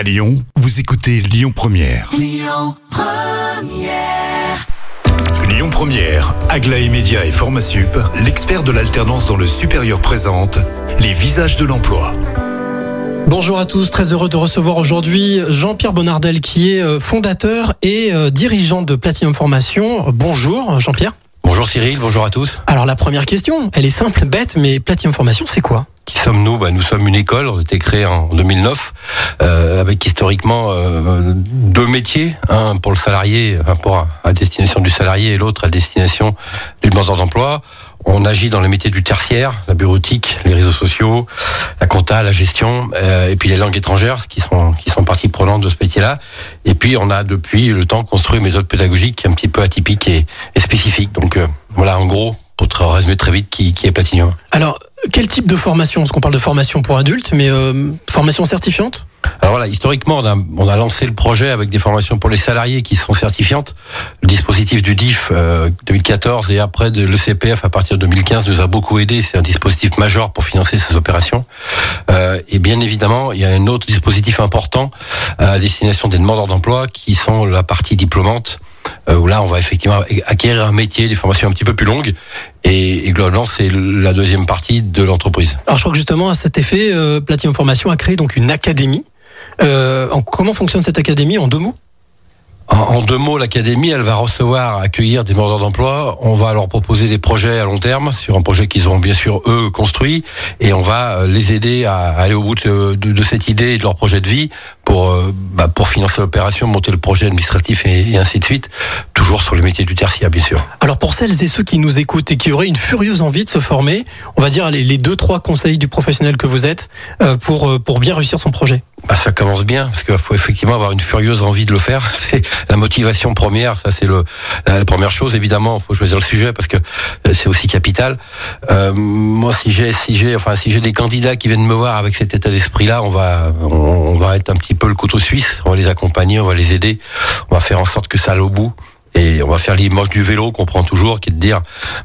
À Lyon, vous écoutez Lyon Première. Lyon Première, Aglaé Média et Formasup, l'expert de l'alternance dans le supérieur présente les visages de l'emploi. Bonjour à tous, très heureux de recevoir aujourd'hui Jean-Pierre Bonardel qui est euh, fondateur et euh, dirigeant de Platinum Formation. Bonjour Jean-Pierre. Bonjour Cyril, bonjour à tous. Alors la première question, elle est simple, bête, mais Platinum Formation c'est quoi? Qui sommes-nous? Bah, Nous sommes une école, on a été créé en 2009, euh, avec historiquement euh, deux métiers, un pour le salarié, un pour à destination du salarié et l'autre à destination du demandeur d'emploi. On agit dans les métiers du tertiaire, la bureautique, les réseaux sociaux, la compta, la gestion, euh, et puis les langues étrangères, qui sont qui sont partie prenante de ce métier-là. Et puis on a depuis le temps construit une méthode pédagogique un petit peu atypique et, et spécifique. Donc euh, voilà, en gros, pour te résumer très vite, qui, qui est Platinum. Alors quel type de formation? Parce qu'on parle de formation pour adultes, mais euh, formation certifiante? Alors voilà, historiquement, on a, on a lancé le projet avec des formations pour les salariés qui sont certifiantes. Le dispositif du DIF euh, 2014 et après de l'ECPF à partir de 2015 nous a beaucoup aidé. C'est un dispositif majeur pour financer ces opérations. Euh, et bien évidemment, il y a un autre dispositif important à destination des demandeurs d'emploi qui sont la partie diplômante où là on va effectivement acquérir un métier, des formations un petit peu plus longues, et, et globalement c'est la deuxième partie de l'entreprise. Alors je crois que justement à cet effet, euh, Platinum Formation a créé donc une académie. Euh, en- comment fonctionne cette académie en deux mots? En, deux mots, l'académie, elle va recevoir, accueillir des demandeurs d'emploi. On va leur proposer des projets à long terme sur un projet qu'ils ont bien sûr eux construit, et on va euh, les aider à aller au bout de, cette idée et de leur projet de vie pour euh, bah, pour financer l'opération, monter le projet administratif et ainsi de suite. Toujours sur les métiers du tertiaire, bien sûr. Alors pour celles et ceux qui nous écoutent et qui auraient une furieuse envie de se former, on va dire les, les deux trois conseils du professionnel que vous êtes euh, pour euh, pour bien réussir son projet. Bah, ça commence bien parce qu'il faut effectivement avoir une furieuse envie de le faire. C'est la motivation première, ça c'est le la, première chose. Évidemment, il faut choisir le sujet parce que euh, c'est aussi capital. Euh, moi, si j'ai si j'ai enfin si j'ai des candidats qui viennent me voir avec cet état d'esprit-là, on va on, on va être un petit peu le couteau suisse. On va les accompagner, on va les aider, on va faire en sorte que ça aille au bout. Et on va faire l'image du vélo qu'on prend toujours, qui est de dire,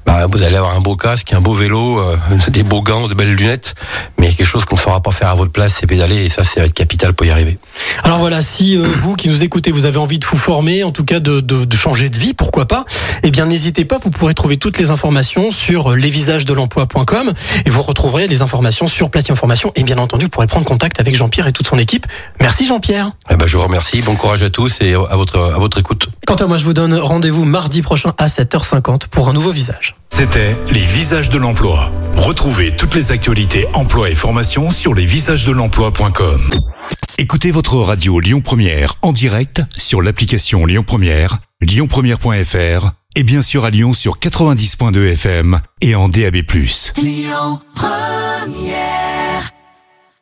bah, vous allez avoir un beau casque, un beau vélo, euh, des beaux gants, de belles lunettes, mais quelque chose qu'on ne saura pas faire à votre place, c'est pédaler, et ça, c'est être capital pour y arriver. Alors voilà, si euh, vous qui nous écoutez, vous avez envie de vous former, en tout cas de, de, de changer de vie, pourquoi pas Eh bien, n'hésitez pas, vous pourrez trouver toutes les informations sur euh, lesvisagesdelemploi.com et vous retrouverez les informations sur Platinum Formation et bien entendu, vous pourrez prendre contact avec Jean-Pierre et toute son équipe. Merci Jean-Pierre. Eh ben, je vous remercie, bon courage à tous et à votre, à votre écoute. Quant à moi, je vous donne rendez-vous mardi prochain à 7h50 pour un nouveau visage. C'était les visages de l'emploi. Retrouvez toutes les actualités emploi et formation sur lesvisagesdelemploi.com. Écoutez votre radio Lyon Première en direct sur l'application Lyon Première, lyonpremière.fr et bien sûr à Lyon sur 90.2 FM et en DAB+.